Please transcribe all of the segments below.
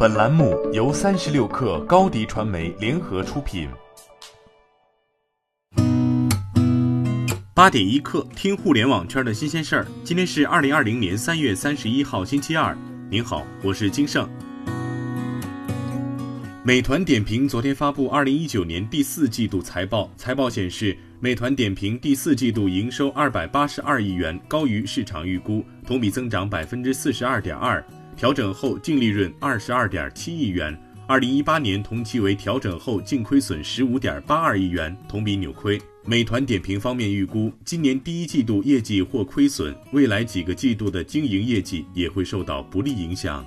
本栏目由三十六氪高低传媒联合出品。八点一刻，听互联网圈的新鲜事儿。今天是二零二零年三月三十一号，星期二。您好，我是金盛。美团点评昨天发布二零一九年第四季度财报，财报显示，美团点评第四季度营收二百八十二亿元，高于市场预估，同比增长百分之四十二点二，调整后净利润二十二点七亿元。二零一八年同期为调整后净亏损十五点八二亿元，同比扭亏。美团点评方面预估，今年第一季度业绩或亏损，未来几个季度的经营业绩也会受到不利影响。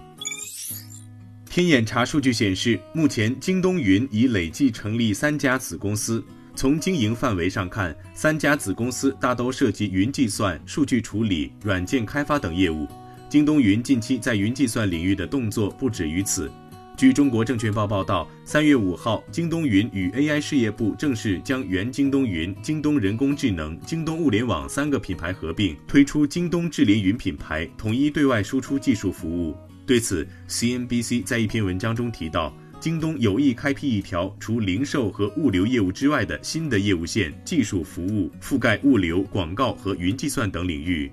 天眼查数据显示，目前京东云已累计成立三家子公司。从经营范围上看，三家子公司大都涉及云计算、数据处理、软件开发等业务。京东云近期在云计算领域的动作不止于此。据中国证券报报道，三月五号，京东云与 AI 事业部正式将原京东云、京东人工智能、京东物联网三个品牌合并，推出京东智联云品牌，统一对外输出技术服务。对此，CNBC 在一篇文章中提到，京东有意开辟一条除零售和物流业务之外的新的业务线，技术服务覆盖物流、广告和云计算等领域。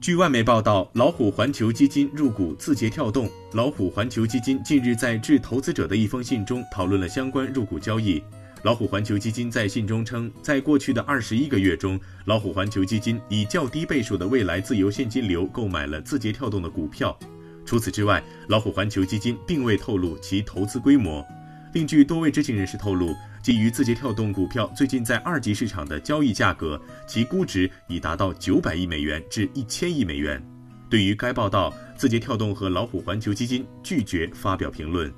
据外媒报道，老虎环球基金入股字节跳动。老虎环球基金近日在致投资者的一封信中讨论了相关入股交易。老虎环球基金在信中称，在过去的二十一个月中，老虎环球基金以较低倍数的未来自由现金流购买了字节跳动的股票。除此之外，老虎环球基金并未透露其投资规模。另据多位知情人士透露，基于字节跳动股票最近在二级市场的交易价格，其估值已达到九百亿美元至一千亿美元。对于该报道，字节跳动和老虎环球基金拒绝发表评论。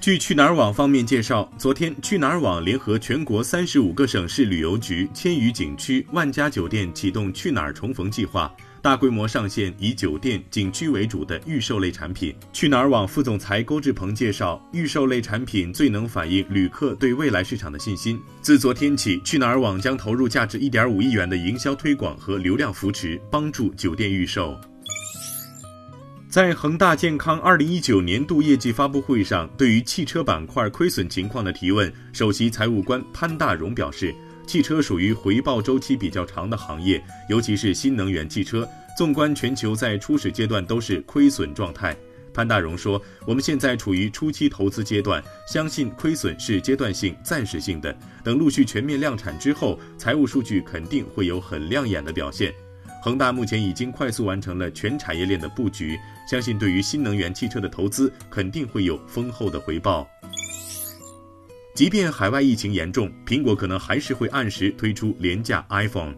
据去哪儿网方面介绍，昨天去哪儿网联合全国三十五个省市旅游局、千余景区、万家酒店启动“去哪儿重逢”计划，大规模上线以酒店、景区为主的预售类产品。去哪儿网副总裁勾志鹏介绍，预售类产品最能反映旅客对未来市场的信心。自昨天起，去哪儿网将投入价值一点五亿元的营销推广和流量扶持，帮助酒店预售。在恒大健康二零一九年度业绩发布会上，对于汽车板块亏损情况的提问，首席财务官潘大荣表示，汽车属于回报周期比较长的行业，尤其是新能源汽车，纵观全球在初始阶段都是亏损状态。潘大荣说，我们现在处于初期投资阶段，相信亏损是阶段性、暂时性的，等陆续全面量产之后，财务数据肯定会有很亮眼的表现。恒大目前已经快速完成了全产业链的布局，相信对于新能源汽车的投资肯定会有丰厚的回报。即便海外疫情严重，苹果可能还是会按时推出廉价 iPhone。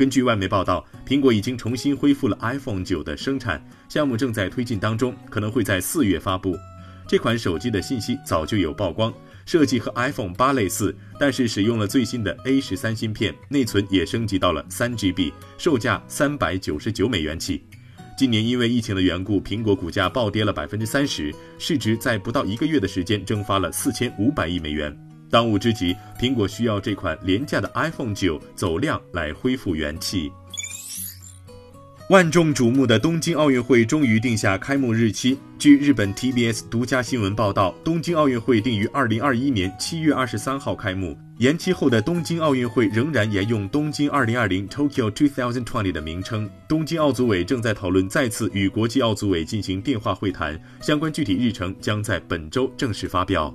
根据外媒报道，苹果已经重新恢复了 iPhone 九的生产项目，正在推进当中，可能会在四月发布。这款手机的信息早就有曝光。设计和 iPhone 八类似，但是使用了最新的 A 十三芯片，内存也升级到了三 GB，售价三百九十九美元起。今年因为疫情的缘故，苹果股价暴跌了百分之三十，市值在不到一个月的时间蒸发了四千五百亿美元。当务之急，苹果需要这款廉价的 iPhone 九走量来恢复元气。万众瞩目的东京奥运会终于定下开幕日期。据日本 TBS 独家新闻报道，东京奥运会定于二零二一年七月二十三号开幕。延期后的东京奥运会仍然沿用“东京二零二零 （Tokyo 2020）” 的名称。东京奥组委正在讨论再次与国际奥组委进行电话会谈，相关具体日程将在本周正式发表。